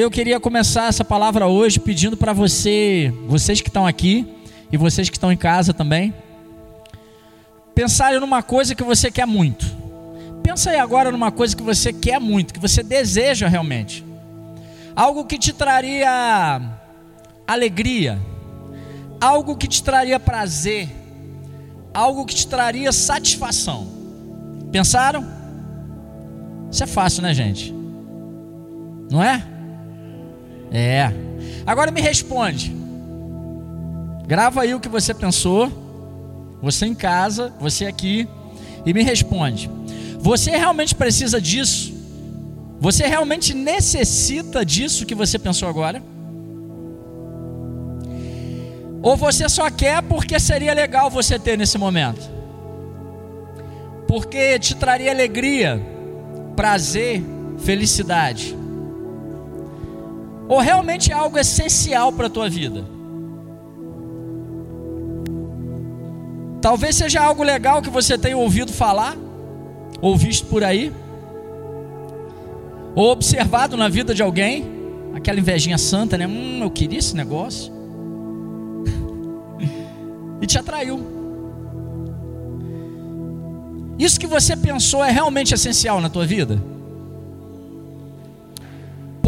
aí eu queria começar essa palavra hoje pedindo para você, vocês que estão aqui e vocês que estão em casa também, pensarem numa coisa que você quer muito. Pensa aí agora numa coisa que você quer muito, que você deseja realmente. Algo que te traria alegria, algo que te traria prazer, algo que te traria satisfação. Pensaram? Isso é fácil, né, gente? Não é? É. Agora me responde. Grava aí o que você pensou. Você em casa, você aqui. E me responde. Você realmente precisa disso? Você realmente necessita disso que você pensou agora? Ou você só quer porque seria legal você ter nesse momento? Porque te traria alegria, prazer, felicidade? Ou realmente é algo essencial para a tua vida? Talvez seja algo legal que você tenha ouvido falar, ou visto por aí, ou observado na vida de alguém, aquela invejinha santa, né? Hum, eu queria esse negócio. e te atraiu. Isso que você pensou é realmente essencial na tua vida?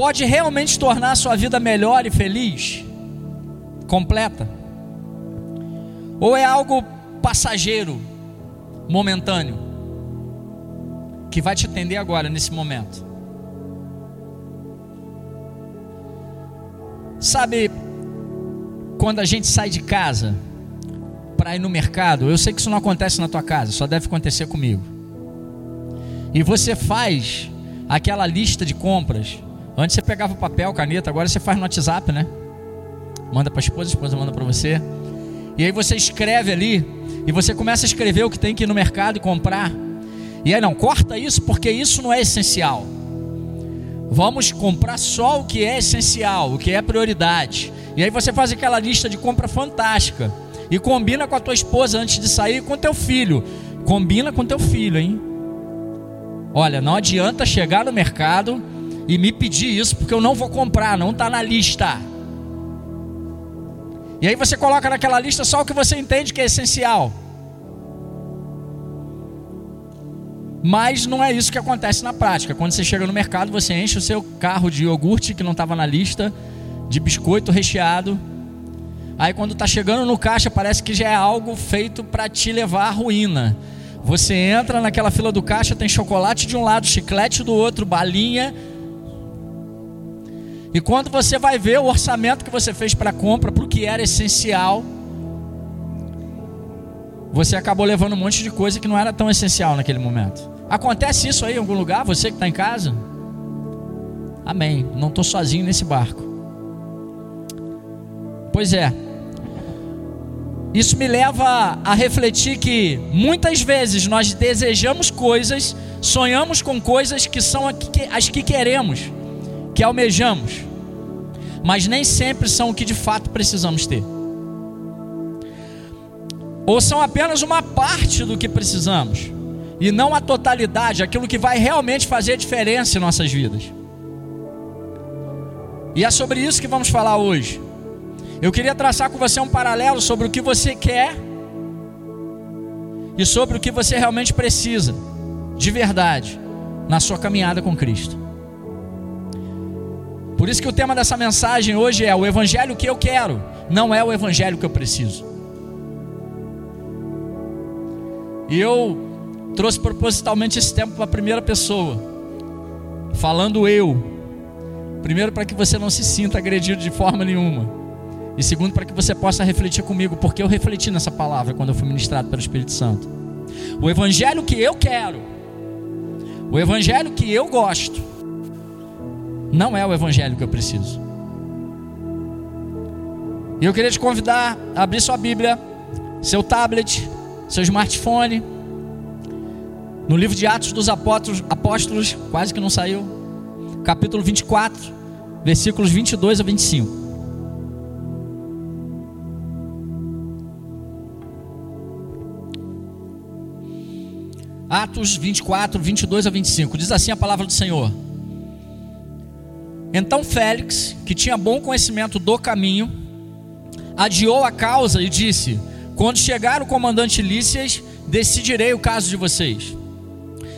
Pode realmente tornar a sua vida melhor e feliz? Completa? Ou é algo passageiro, momentâneo, que vai te atender agora, nesse momento? Sabe, quando a gente sai de casa, para ir no mercado, eu sei que isso não acontece na tua casa, só deve acontecer comigo. E você faz aquela lista de compras. Antes você pegava papel, caneta, agora você faz no WhatsApp, né? Manda para a esposa, a esposa manda para você. E aí você escreve ali, e você começa a escrever o que tem que ir no mercado e comprar. E aí não, corta isso porque isso não é essencial. Vamos comprar só o que é essencial, o que é prioridade. E aí você faz aquela lista de compra fantástica. E combina com a tua esposa antes de sair com teu filho. Combina com teu filho, hein? Olha, não adianta chegar no mercado e me pedir isso porque eu não vou comprar, não está na lista. E aí você coloca naquela lista só o que você entende que é essencial. Mas não é isso que acontece na prática. Quando você chega no mercado, você enche o seu carro de iogurte que não estava na lista, de biscoito recheado, Aí quando está chegando no caixa, parece que já é algo feito para te levar à ruína. Você entra naquela fila do caixa, tem chocolate de um lado, chiclete do outro, balinha. E quando você vai ver o orçamento que você fez para a compra, para o que era essencial, você acabou levando um monte de coisa que não era tão essencial naquele momento. Acontece isso aí em algum lugar? Você que está em casa? Amém. Não estou sozinho nesse barco. Pois é. Isso me leva a refletir que muitas vezes nós desejamos coisas, sonhamos com coisas que são as que queremos, que almejamos, mas nem sempre são o que de fato precisamos ter. Ou são apenas uma parte do que precisamos, e não a totalidade, aquilo que vai realmente fazer diferença em nossas vidas. E é sobre isso que vamos falar hoje. Eu queria traçar com você um paralelo sobre o que você quer e sobre o que você realmente precisa, de verdade, na sua caminhada com Cristo. Por isso que o tema dessa mensagem hoje é o evangelho que eu quero, não é o evangelho que eu preciso. E eu trouxe propositalmente esse tempo para a primeira pessoa, falando eu. Primeiro, para que você não se sinta agredido de forma nenhuma. E segundo, para que você possa refletir comigo, porque eu refleti nessa palavra quando eu fui ministrado pelo Espírito Santo. O evangelho que eu quero, o evangelho que eu gosto, não é o evangelho que eu preciso. E eu queria te convidar a abrir sua Bíblia, seu tablet, seu smartphone, no livro de Atos dos Apóstolos, Apóstolos quase que não saiu, capítulo 24, versículos 22 a 25. Atos 24, 22 a 25. Diz assim a palavra do Senhor: Então Félix, que tinha bom conhecimento do caminho, adiou a causa e disse: Quando chegar o comandante Lícias, decidirei o caso de vocês.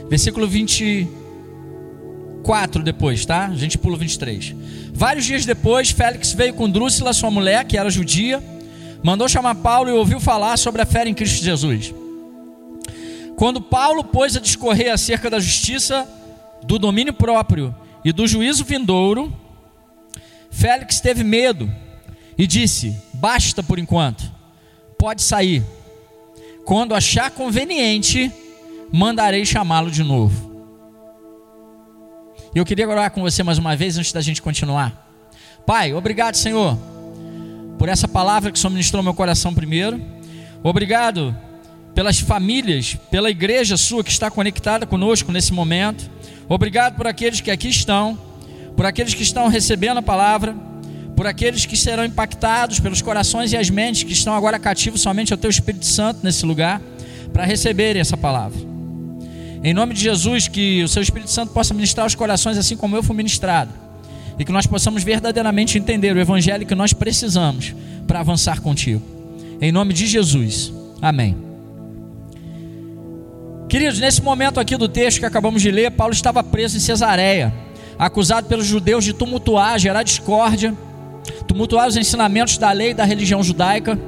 Versículo 24 depois, tá? A gente pula 23. Vários dias depois, Félix veio com Drúcila, sua mulher, que era judia, mandou chamar Paulo e ouviu falar sobre a fé em Cristo Jesus. Quando Paulo pôs a discorrer acerca da justiça, do domínio próprio e do juízo vindouro, Félix teve medo e disse: Basta por enquanto, pode sair. Quando achar conveniente, mandarei chamá-lo de novo. E eu queria orar com você mais uma vez antes da gente continuar. Pai, obrigado, Senhor, por essa palavra que o Senhor ministrou no meu coração primeiro. Obrigado pelas famílias, pela igreja sua que está conectada conosco nesse momento. Obrigado por aqueles que aqui estão, por aqueles que estão recebendo a palavra, por aqueles que serão impactados pelos corações e as mentes que estão agora cativos somente ao Teu Espírito Santo nesse lugar, para receberem essa palavra. Em nome de Jesus, que o Seu Espírito Santo possa ministrar os corações assim como eu fui ministrado, e que nós possamos verdadeiramente entender o Evangelho que nós precisamos para avançar contigo. Em nome de Jesus. Amém. Queridos, nesse momento aqui do texto que acabamos de ler, Paulo estava preso em Cesareia, acusado pelos judeus de tumultuar, gerar discórdia, tumultuar os ensinamentos da lei e da religião judaica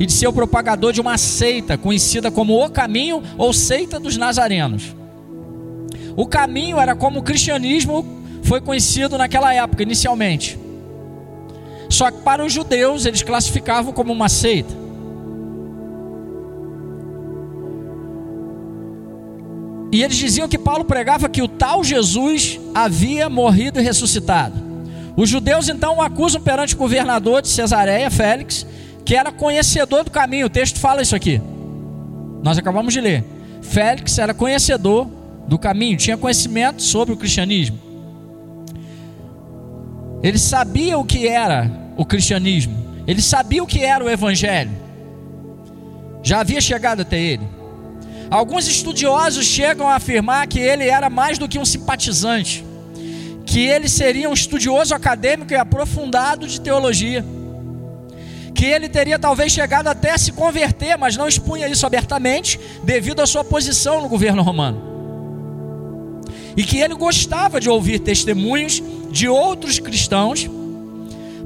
e de ser o propagador de uma seita conhecida como o caminho ou seita dos nazarenos. O caminho era como o cristianismo foi conhecido naquela época, inicialmente. Só que para os judeus eles classificavam como uma seita. E eles diziam que Paulo pregava que o tal Jesus havia morrido e ressuscitado. Os judeus então o acusam perante o governador de Cesareia, Félix, que era conhecedor do caminho. O texto fala isso aqui. Nós acabamos de ler. Félix era conhecedor do caminho, tinha conhecimento sobre o cristianismo. Ele sabia o que era o cristianismo, ele sabia o que era o evangelho. Já havia chegado até ele. Alguns estudiosos chegam a afirmar que ele era mais do que um simpatizante, que ele seria um estudioso acadêmico e aprofundado de teologia, que ele teria talvez chegado até a se converter, mas não expunha isso abertamente, devido à sua posição no governo romano. E que ele gostava de ouvir testemunhos de outros cristãos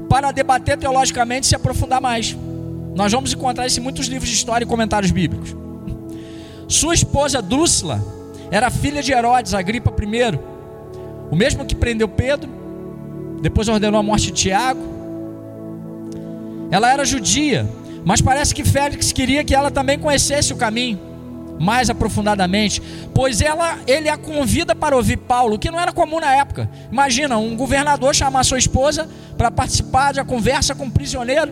para debater teologicamente e se aprofundar mais. Nós vamos encontrar isso em muitos livros de história e comentários bíblicos. Sua esposa Drúcila era filha de Herodes, Agripa I, o mesmo que prendeu Pedro, depois ordenou a morte de Tiago. Ela era judia, mas parece que Félix queria que ela também conhecesse o caminho mais aprofundadamente, pois ela, ele a convida para ouvir Paulo, que não era comum na época. Imagina um governador chamar sua esposa para participar de uma conversa com um prisioneiro,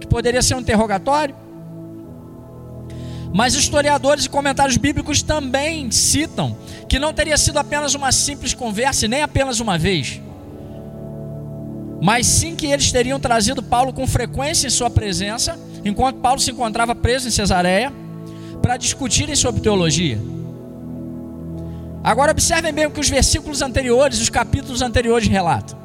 que poderia ser um interrogatório. Mas historiadores e comentários bíblicos também citam que não teria sido apenas uma simples conversa e nem apenas uma vez, mas sim que eles teriam trazido Paulo com frequência em sua presença, enquanto Paulo se encontrava preso em Cesareia, para discutirem sobre teologia. Agora observem bem o que os versículos anteriores, os capítulos anteriores relatam.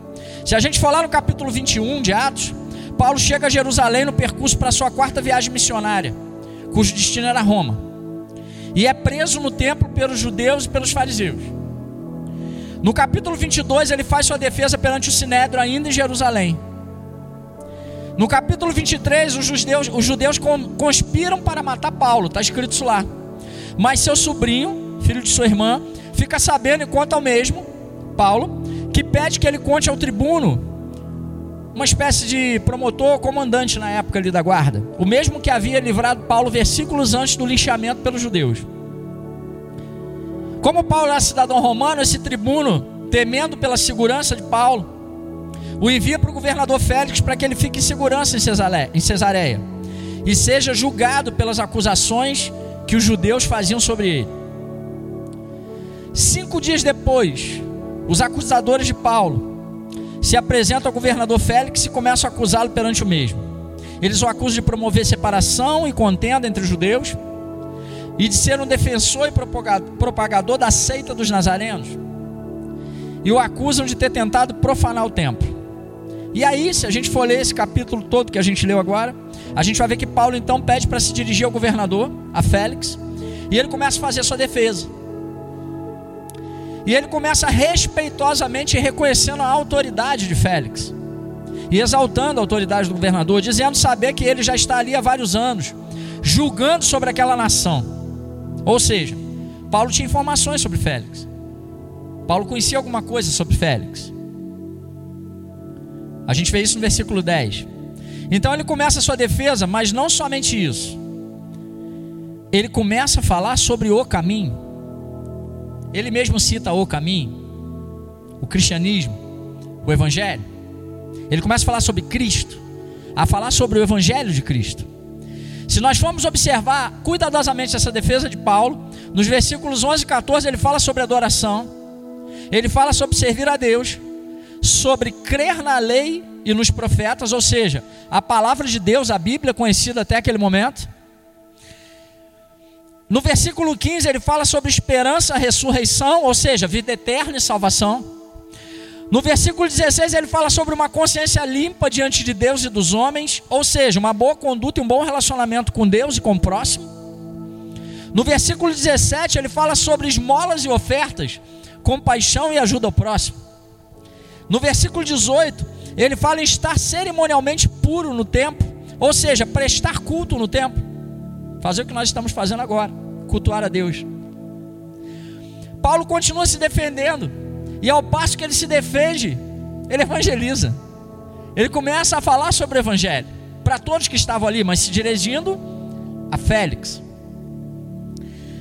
Se a gente lá no capítulo 21 de Atos, Paulo chega a Jerusalém no percurso para sua quarta viagem missionária cujo destino era Roma. E é preso no templo pelos judeus e pelos fariseus. No capítulo 22, ele faz sua defesa perante o Sinédrio, ainda em Jerusalém. No capítulo 23, os judeus, os judeus conspiram para matar Paulo, está escrito isso lá. Mas seu sobrinho, filho de sua irmã, fica sabendo e conta ao mesmo, Paulo, que pede que ele conte ao tribuno uma espécie de promotor comandante na época ali da guarda, o mesmo que havia livrado Paulo versículos antes do linchamento pelos judeus. Como Paulo era cidadão romano, esse tribuno, temendo pela segurança de Paulo, o envia para o governador Félix para que ele fique em segurança em Cesareia e seja julgado pelas acusações que os judeus faziam sobre ele. Cinco dias depois, os acusadores de Paulo se apresenta ao governador Félix e começam a acusá-lo perante o mesmo. Eles o acusam de promover separação e contenda entre os judeus e de ser um defensor e propagador da seita dos nazarenos. e o acusam de ter tentado profanar o templo. E aí, se a gente for ler esse capítulo todo que a gente leu agora, a gente vai ver que Paulo então pede para se dirigir ao governador, a Félix, e ele começa a fazer a sua defesa. E ele começa respeitosamente reconhecendo a autoridade de Félix e exaltando a autoridade do governador, dizendo saber que ele já está ali há vários anos, julgando sobre aquela nação. Ou seja, Paulo tinha informações sobre Félix. Paulo conhecia alguma coisa sobre Félix. A gente vê isso no versículo 10. Então ele começa a sua defesa, mas não somente isso. Ele começa a falar sobre o caminho. Ele mesmo cita o caminho, o cristianismo, o evangelho. Ele começa a falar sobre Cristo, a falar sobre o evangelho de Cristo. Se nós formos observar cuidadosamente essa defesa de Paulo, nos versículos 11 e 14 ele fala sobre adoração, ele fala sobre servir a Deus, sobre crer na lei e nos profetas, ou seja, a palavra de Deus, a Bíblia conhecida até aquele momento. No versículo 15 ele fala sobre esperança, ressurreição, ou seja, vida eterna e salvação. No versículo 16 ele fala sobre uma consciência limpa diante de Deus e dos homens, ou seja, uma boa conduta e um bom relacionamento com Deus e com o próximo. No versículo 17 ele fala sobre esmolas e ofertas, compaixão e ajuda ao próximo. No versículo 18 ele fala em estar cerimonialmente puro no templo, ou seja, prestar culto no templo. Fazer o que nós estamos fazendo agora, cultuar a Deus. Paulo continua se defendendo, e ao passo que ele se defende, ele evangeliza. Ele começa a falar sobre o evangelho para todos que estavam ali, mas se dirigindo a Félix.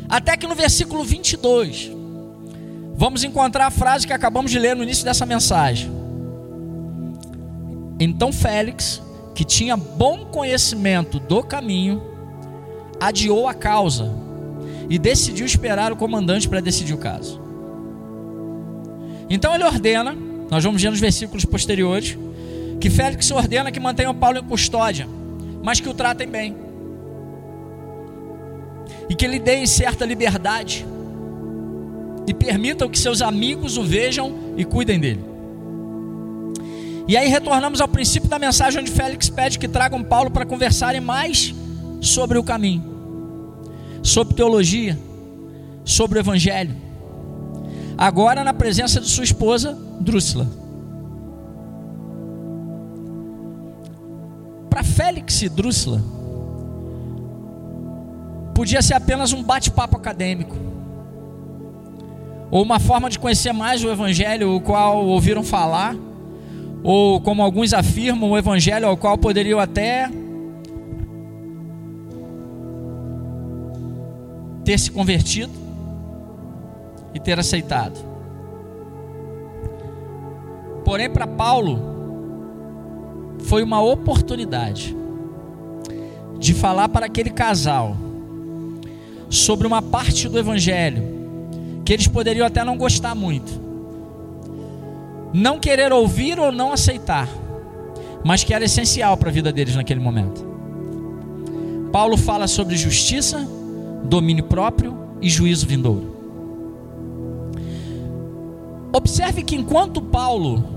Até que no versículo 22, vamos encontrar a frase que acabamos de ler no início dessa mensagem. Então Félix, que tinha bom conhecimento do caminho, adiou a causa e decidiu esperar o comandante para decidir o caso. Então ele ordena, nós vamos ver nos versículos posteriores, que Félix ordena que mantenham Paulo em custódia, mas que o tratem bem. E que lhe deem certa liberdade. E permitam que seus amigos o vejam e cuidem dele. E aí retornamos ao princípio da mensagem onde Félix pede que tragam Paulo para conversarem mais sobre o caminho, sobre teologia, sobre o evangelho. Agora na presença de sua esposa, Drúxila. Para Félix e Drúxila, podia ser apenas um bate-papo acadêmico, ou uma forma de conhecer mais o evangelho, o qual ouviram falar, ou como alguns afirmam, o evangelho ao qual poderiam até ter se convertido e ter aceitado. Porém, para Paulo, foi uma oportunidade de falar para aquele casal sobre uma parte do Evangelho que eles poderiam até não gostar muito, não querer ouvir ou não aceitar, mas que era essencial para a vida deles naquele momento. Paulo fala sobre justiça, domínio próprio e juízo vindouro. Observe que enquanto Paulo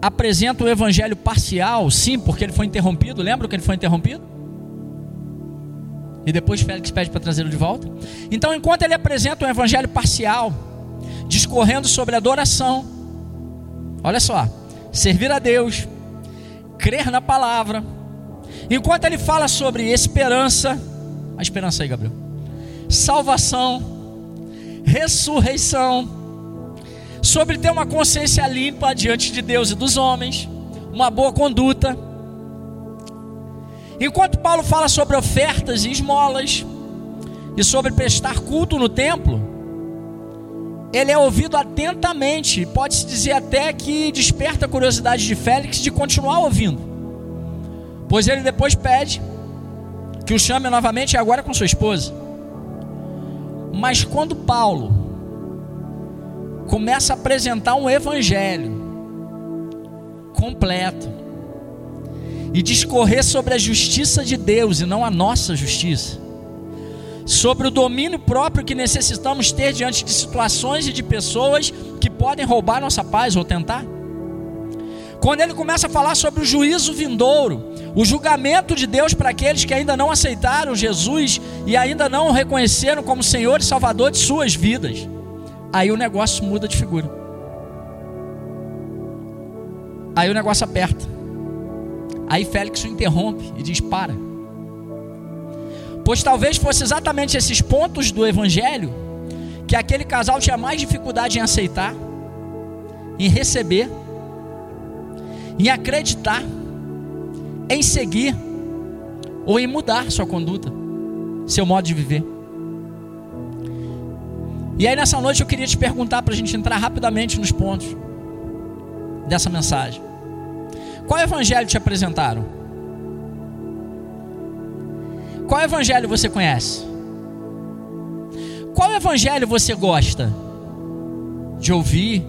apresenta o evangelho parcial, sim, porque ele foi interrompido, lembra que ele foi interrompido? E depois Félix pede para trazê-lo de volta. Então, enquanto ele apresenta um evangelho parcial, discorrendo sobre adoração, olha só, servir a Deus, crer na palavra, enquanto ele fala sobre esperança, esperança aí, Gabriel. Salvação, ressurreição, sobre ter uma consciência limpa diante de Deus e dos homens, uma boa conduta. Enquanto Paulo fala sobre ofertas e esmolas, e sobre prestar culto no templo, ele é ouvido atentamente, pode-se dizer até que desperta a curiosidade de Félix de continuar ouvindo, pois ele depois pede que o chame novamente agora com sua esposa. Mas quando Paulo começa a apresentar um evangelho completo e discorrer sobre a justiça de Deus e não a nossa justiça, sobre o domínio próprio que necessitamos ter diante de situações e de pessoas podem roubar nossa paz ou tentar. Quando ele começa a falar sobre o juízo vindouro, o julgamento de Deus para aqueles que ainda não aceitaram Jesus e ainda não o reconheceram como Senhor e Salvador de suas vidas, aí o negócio muda de figura. Aí o negócio aperta. Aí Félix o interrompe e diz: Para. Pois talvez fosse exatamente esses pontos do Evangelho que aquele casal tinha mais dificuldade em aceitar, em receber em acreditar, em seguir ou em mudar sua conduta, seu modo de viver. E aí nessa noite eu queria te perguntar para a gente entrar rapidamente nos pontos dessa mensagem. Qual evangelho te apresentaram? Qual evangelho você conhece? Qual evangelho você gosta de ouvir,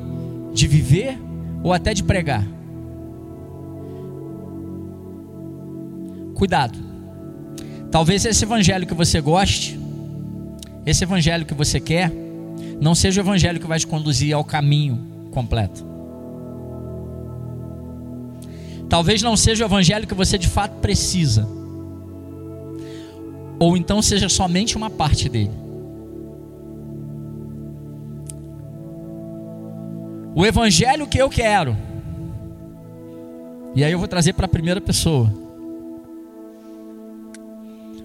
de viver ou até de pregar? Cuidado. Talvez esse evangelho que você goste, esse evangelho que você quer, não seja o evangelho que vai te conduzir ao caminho completo. Talvez não seja o evangelho que você de fato precisa. Ou então seja somente uma parte dele. O evangelho que eu quero. E aí eu vou trazer para a primeira pessoa.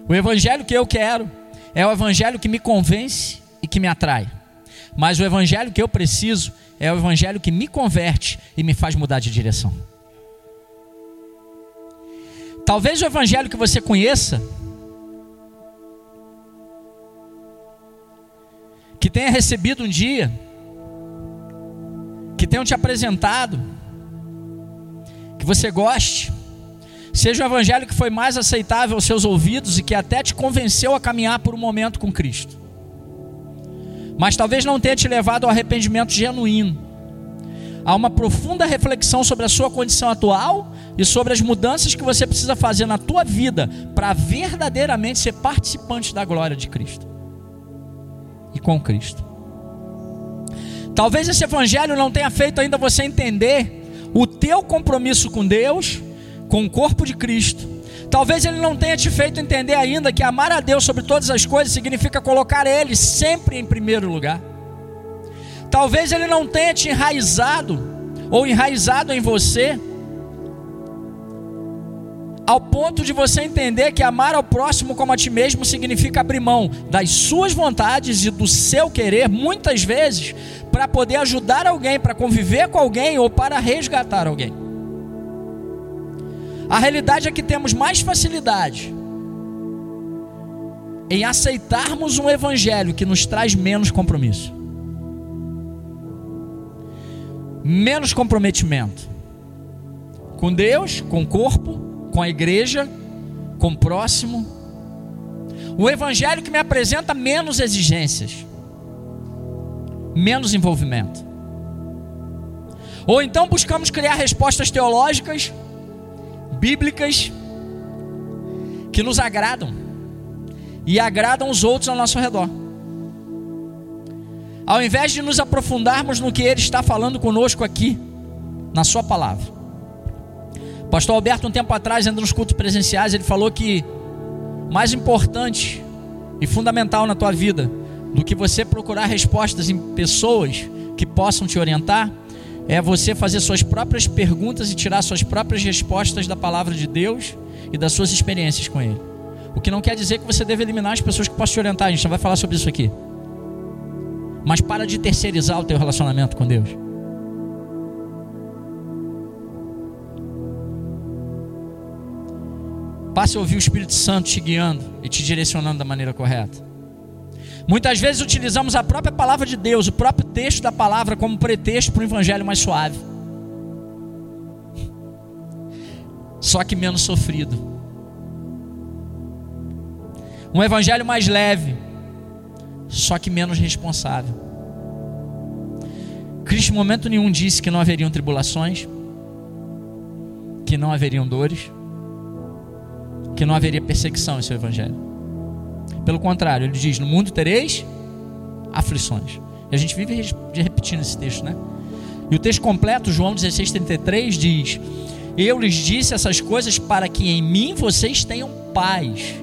O evangelho que eu quero é o evangelho que me convence e que me atrai. Mas o evangelho que eu preciso é o evangelho que me converte e me faz mudar de direção. Talvez o evangelho que você conheça, que tenha recebido um dia, que tenham te apresentado, que você goste, Seja o evangelho que foi mais aceitável aos seus ouvidos e que até te convenceu a caminhar por um momento com Cristo. Mas talvez não tenha te levado ao arrependimento genuíno. Há uma profunda reflexão sobre a sua condição atual e sobre as mudanças que você precisa fazer na tua vida para verdadeiramente ser participante da glória de Cristo e com Cristo. Talvez esse evangelho não tenha feito ainda você entender o teu compromisso com Deus com o corpo de Cristo. Talvez ele não tenha te feito entender ainda que amar a Deus sobre todas as coisas significa colocar Ele sempre em primeiro lugar. Talvez ele não tenha te enraizado ou enraizado em você ao ponto de você entender que amar ao próximo como a ti mesmo significa abrir mão das suas vontades e do seu querer, muitas vezes, para poder ajudar alguém, para conviver com alguém ou para resgatar alguém. A realidade é que temos mais facilidade em aceitarmos um evangelho que nos traz menos compromisso, menos comprometimento com Deus, com o corpo, com a igreja, com o próximo. Um evangelho que me apresenta menos exigências, menos envolvimento. Ou então buscamos criar respostas teológicas bíblicas que nos agradam e agradam os outros ao nosso redor. Ao invés de nos aprofundarmos no que Ele está falando conosco aqui, na Sua palavra. Pastor Alberto, um tempo atrás, ainda nos cultos presenciais, ele falou que mais importante e fundamental na tua vida do que você procurar respostas em pessoas que possam te orientar é você fazer suas próprias perguntas e tirar suas próprias respostas da palavra de Deus e das suas experiências com Ele. O que não quer dizer que você deve eliminar as pessoas que possam te orientar, a gente não vai falar sobre isso aqui. Mas para de terceirizar o teu relacionamento com Deus. Passe a ouvir o Espírito Santo te guiando e te direcionando da maneira correta. Muitas vezes utilizamos a própria palavra de Deus, o próprio texto da palavra, como pretexto para um evangelho mais suave. Só que menos sofrido. Um evangelho mais leve, só que menos responsável. Cristo, em momento nenhum, disse que não haveriam tribulações, que não haveriam dores, que não haveria perseguição em seu evangelho. Pelo contrário, ele diz: No mundo tereis aflições. E a gente vive repetindo esse texto, né? E o texto completo, João 16,33, diz: Eu lhes disse essas coisas para que em mim vocês tenham paz.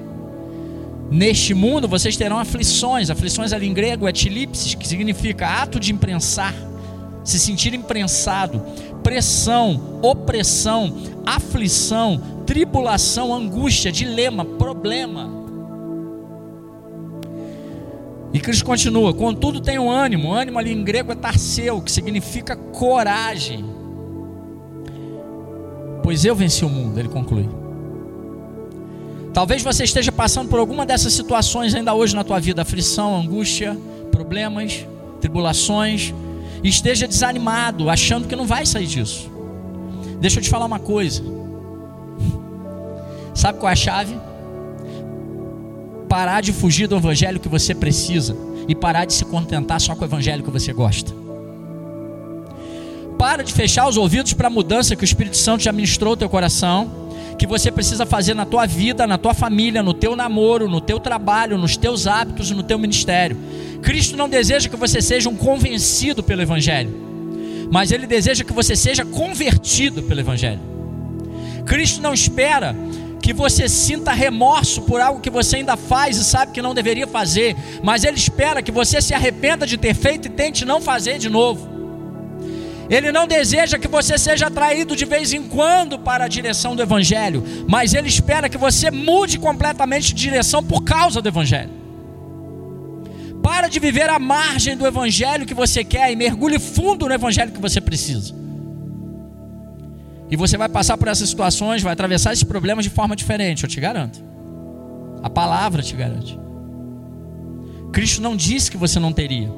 Neste mundo vocês terão aflições. Aflições ali em grego é tilipsis, que significa ato de imprensar, se sentir imprensado, pressão, opressão, aflição, tribulação, angústia, dilema, problema. E Cristo continua: contudo, tenho ânimo. Ânimo ali em grego é tarseu, que significa coragem. Pois eu venci o mundo, ele conclui. Talvez você esteja passando por alguma dessas situações ainda hoje na tua vida: aflição, angústia, problemas, tribulações, e esteja desanimado, achando que não vai sair disso. Deixa eu te falar uma coisa. Sabe qual é a chave? Parar de fugir do evangelho que você precisa e parar de se contentar só com o evangelho que você gosta. Para de fechar os ouvidos para a mudança que o Espírito Santo já ministrou no teu coração, que você precisa fazer na tua vida, na tua família, no teu namoro, no teu trabalho, nos teus hábitos, no teu ministério. Cristo não deseja que você seja um convencido pelo evangelho, mas ele deseja que você seja convertido pelo evangelho. Cristo não espera que você sinta remorso por algo que você ainda faz e sabe que não deveria fazer, mas Ele espera que você se arrependa de ter feito e tente não fazer de novo. Ele não deseja que você seja atraído de vez em quando para a direção do Evangelho, mas Ele espera que você mude completamente de direção por causa do Evangelho. Para de viver à margem do Evangelho que você quer e mergulhe fundo no Evangelho que você precisa. E você vai passar por essas situações, vai atravessar esses problemas de forma diferente, eu te garanto. A palavra te garante. Cristo não disse que você não teria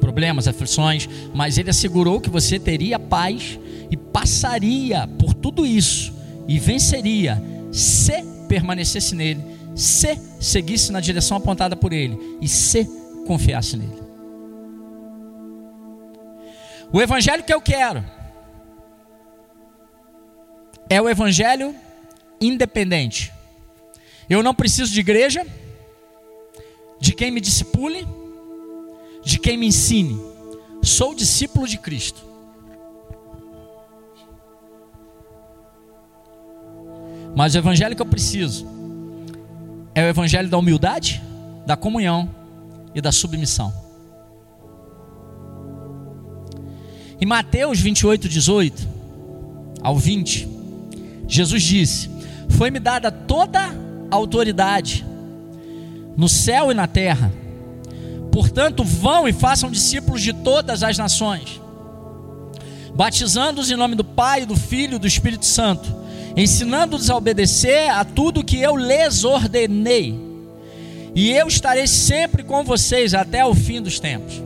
problemas, aflições, mas ele assegurou que você teria paz e passaria por tudo isso e venceria se permanecesse nele, se seguisse na direção apontada por ele e se confiasse nele. O evangelho que eu quero é o evangelho independente. Eu não preciso de igreja, de quem me discipule, de quem me ensine. Sou discípulo de Cristo. Mas o evangelho que eu preciso é o evangelho da humildade, da comunhão e da submissão. Em Mateus 28, 18 ao 20, Jesus disse: Foi-me dada toda a autoridade no céu e na terra. Portanto, vão e façam discípulos de todas as nações, batizando-os em nome do Pai, do Filho e do Espírito Santo, ensinando-os a obedecer a tudo que eu lhes ordenei. E eu estarei sempre com vocês até o fim dos tempos.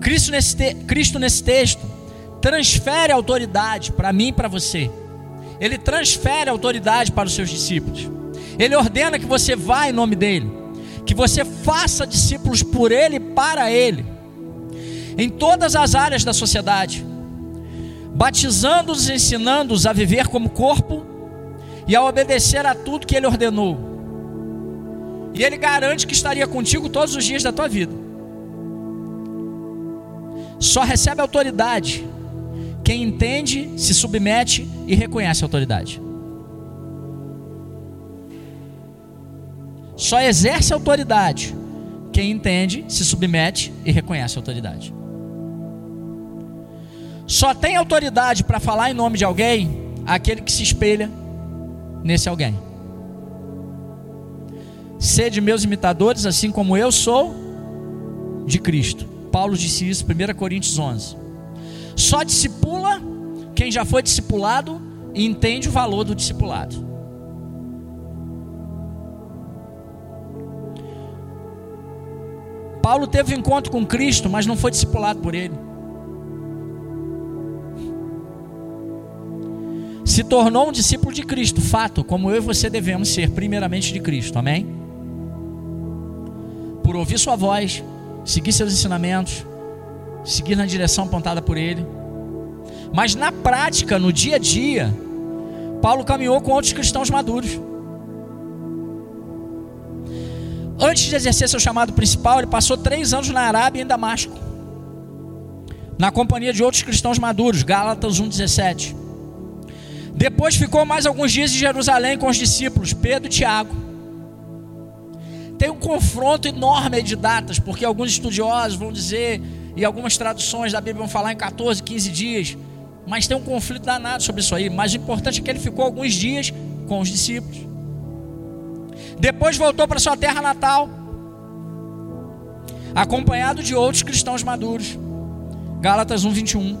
Cristo nesse, te, Cristo nesse texto transfere autoridade para mim e para você. Ele transfere autoridade para os seus discípulos. Ele ordena que você vá em nome dele, que você faça discípulos por ele e para ele, em todas as áreas da sociedade, batizando-os e ensinando-os a viver como corpo e a obedecer a tudo que ele ordenou. E ele garante que estaria contigo todos os dias da tua vida. Só recebe autoridade quem entende, se submete e reconhece a autoridade. Só exerce autoridade quem entende, se submete e reconhece a autoridade. Só tem autoridade para falar em nome de alguém aquele que se espelha nesse alguém. Sede meus imitadores, assim como eu sou de Cristo. Paulo disse isso, 1 Coríntios 11. Só discipula quem já foi discipulado e entende o valor do discipulado. Paulo teve um encontro com Cristo, mas não foi discipulado por ele. Se tornou um discípulo de Cristo, fato, como eu e você devemos ser, primeiramente de Cristo, amém? Por ouvir Sua voz, seguir seus ensinamentos, seguir na direção apontada por Ele. Mas na prática, no dia a dia, Paulo caminhou com outros cristãos maduros. Antes de exercer seu chamado principal, ele passou três anos na Arábia e em Damasco. na companhia de outros cristãos maduros, Gálatas 1,17. Depois ficou mais alguns dias em Jerusalém com os discípulos, Pedro e Tiago. Tem um confronto enorme de datas, porque alguns estudiosos vão dizer, e algumas traduções da Bíblia vão falar em 14, 15 dias, mas tem um conflito danado sobre isso aí. Mas o importante é que ele ficou alguns dias com os discípulos. Depois voltou para sua terra natal, acompanhado de outros cristãos maduros. Gálatas 1:21.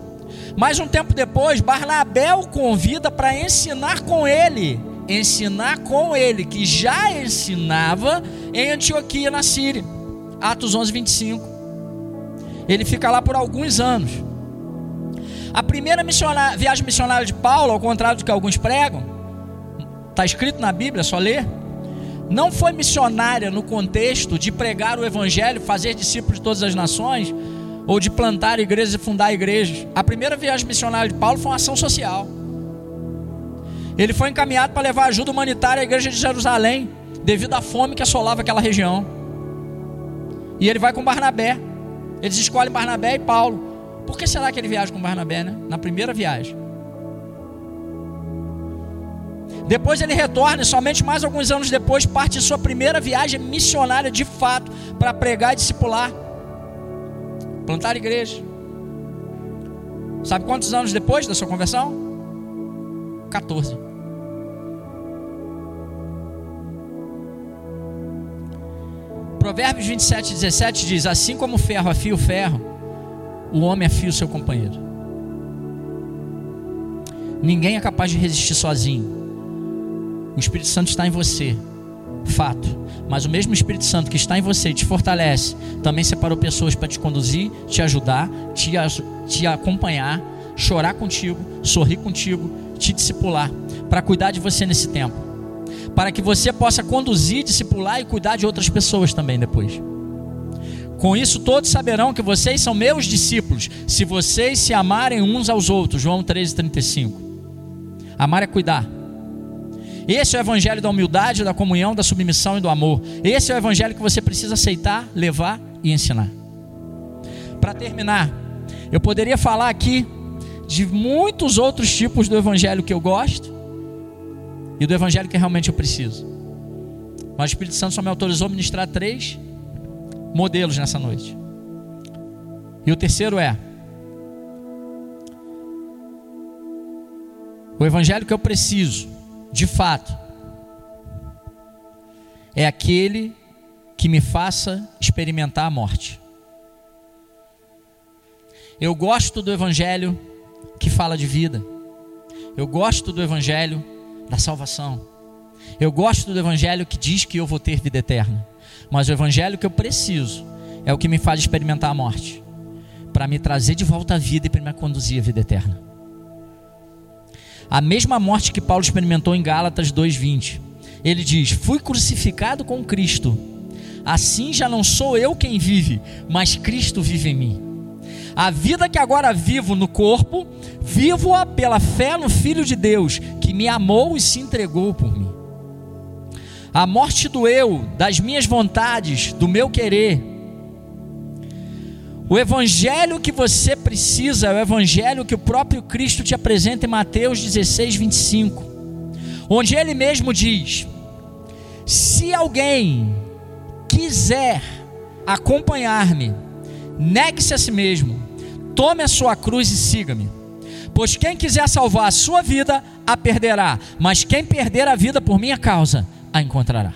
Mas um tempo depois, Barnabé o convida para ensinar com ele, ensinar com ele, que já ensinava em Antioquia, na Síria. Atos 11:25. Ele fica lá por alguns anos. A primeira missionária, viagem missionária de Paulo, ao contrário do que alguns pregam, está escrito na Bíblia, é só ler. Não foi missionária no contexto de pregar o evangelho, fazer discípulos de todas as nações, ou de plantar igrejas e fundar igrejas. A primeira viagem missionária de Paulo foi uma ação social. Ele foi encaminhado para levar ajuda humanitária à igreja de Jerusalém, devido à fome que assolava aquela região. E ele vai com Barnabé. Eles escolhem Barnabé e Paulo. Por que será que ele viaja com Barnabé, né? Na primeira viagem. Depois ele retorna e somente mais alguns anos depois parte de sua primeira viagem missionária de fato para pregar e discipular plantar igreja. Sabe quantos anos depois da sua conversão? 14. Provérbios 27, 17 diz: Assim como o ferro afia o ferro, o homem afia o seu companheiro. Ninguém é capaz de resistir sozinho. O Espírito Santo está em você fato. Mas o mesmo Espírito Santo que está em você te fortalece, também separou pessoas para te conduzir, te ajudar, te, te acompanhar, chorar contigo, sorrir contigo, te discipular, para cuidar de você nesse tempo. Para que você possa conduzir, discipular e cuidar de outras pessoas também depois. Com isso, todos saberão que vocês são meus discípulos, se vocês se amarem uns aos outros. João 13,35. Amar é cuidar. Esse é o evangelho da humildade, da comunhão, da submissão e do amor. Esse é o evangelho que você precisa aceitar, levar e ensinar. Para terminar, eu poderia falar aqui de muitos outros tipos do evangelho que eu gosto e do evangelho que realmente eu preciso. Mas o Espírito Santo só me autorizou a ministrar três modelos nessa noite. E o terceiro é o evangelho que eu preciso de fato, é aquele que me faça experimentar a morte. Eu gosto do Evangelho que fala de vida. Eu gosto do Evangelho da salvação. Eu gosto do Evangelho que diz que eu vou ter vida eterna. Mas o Evangelho que eu preciso é o que me faz experimentar a morte para me trazer de volta à vida e para me conduzir à vida eterna a mesma morte que Paulo experimentou em Gálatas 2:20. Ele diz: "Fui crucificado com Cristo. Assim já não sou eu quem vive, mas Cristo vive em mim. A vida que agora vivo no corpo, vivo-a pela fé no Filho de Deus, que me amou e se entregou por mim. A morte do eu, das minhas vontades, do meu querer, o evangelho que você precisa é o evangelho que o próprio Cristo te apresenta em Mateus 16, 25, onde ele mesmo diz: Se alguém quiser acompanhar-me, negue-se a si mesmo, tome a sua cruz e siga-me. Pois quem quiser salvar a sua vida, a perderá, mas quem perder a vida por minha causa, a encontrará.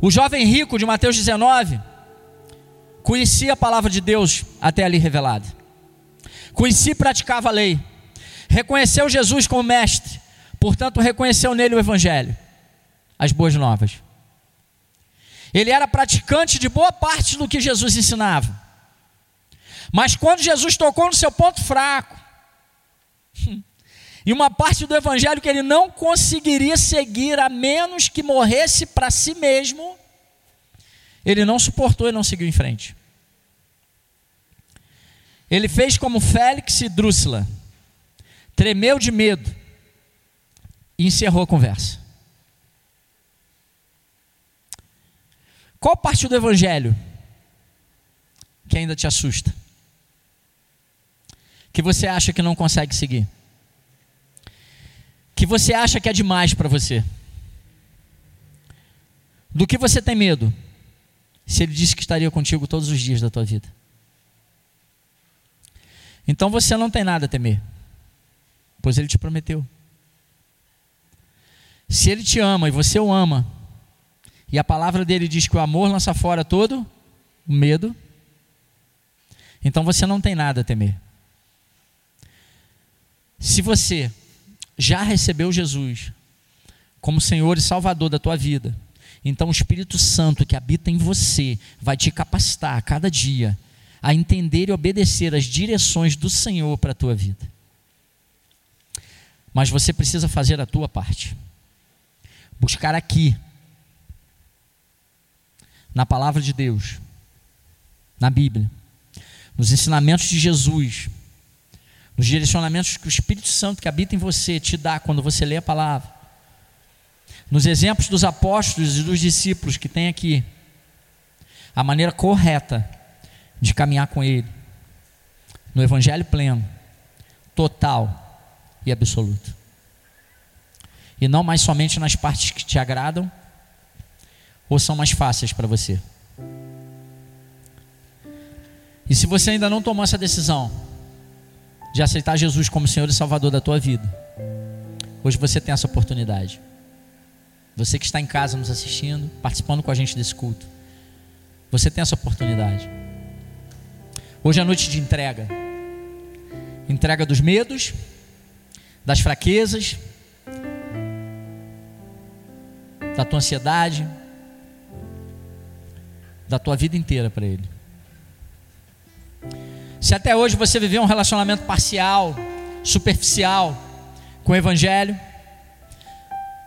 O jovem rico de Mateus 19 Conhecia a palavra de Deus até ali revelada. Conhecia e praticava a lei. Reconheceu Jesus como mestre. Portanto, reconheceu nele o evangelho, as boas novas. Ele era praticante de boa parte do que Jesus ensinava. Mas quando Jesus tocou no seu ponto fraco, e uma parte do evangelho que ele não conseguiria seguir a menos que morresse para si mesmo, ele não suportou e não seguiu em frente. Ele fez como Félix e Drúxila, tremeu de medo e encerrou a conversa. Qual parte do Evangelho que ainda te assusta? que você acha que não consegue seguir? Que você acha que é demais para você? Do que você tem medo? Se ele disse que estaria contigo todos os dias da tua vida. Então você não tem nada a temer, pois ele te prometeu. Se ele te ama e você o ama, e a palavra dele diz que o amor lança fora todo o medo, então você não tem nada a temer. Se você já recebeu Jesus como Senhor e Salvador da tua vida, então o Espírito Santo que habita em você vai te capacitar a cada dia a entender e obedecer as direções do Senhor para a tua vida. Mas você precisa fazer a tua parte. Buscar aqui, na palavra de Deus, na Bíblia, nos ensinamentos de Jesus, nos direcionamentos que o Espírito Santo que habita em você te dá quando você lê a palavra, nos exemplos dos apóstolos e dos discípulos que tem aqui, a maneira correta de caminhar com Ele, no Evangelho pleno, total e absoluto. E não mais somente nas partes que te agradam ou são mais fáceis para você. E se você ainda não tomou essa decisão de aceitar Jesus como Senhor e Salvador da tua vida, hoje você tem essa oportunidade. Você que está em casa nos assistindo, participando com a gente desse culto, você tem essa oportunidade. Hoje é noite de entrega. Entrega dos medos, das fraquezas, da tua ansiedade, da tua vida inteira para Ele. Se até hoje você viveu um relacionamento parcial, superficial com o Evangelho,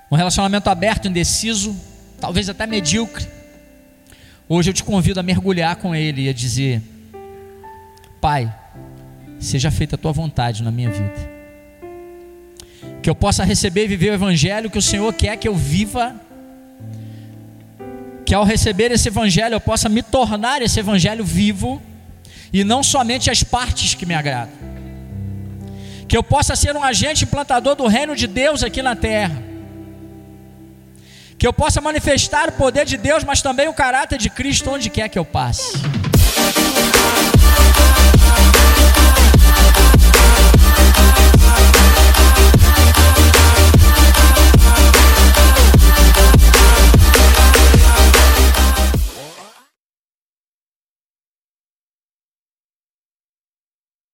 um relacionamento aberto, indeciso, talvez até medíocre, hoje eu te convido a mergulhar com Ele e a dizer: Pai, seja feita a tua vontade na minha vida. Que eu possa receber e viver o Evangelho que o Senhor quer que eu viva. Que ao receber esse Evangelho eu possa me tornar esse Evangelho vivo e não somente as partes que me agradam. Que eu possa ser um agente implantador do reino de Deus aqui na terra. Que eu possa manifestar o poder de Deus, mas também o caráter de Cristo onde quer que eu passe.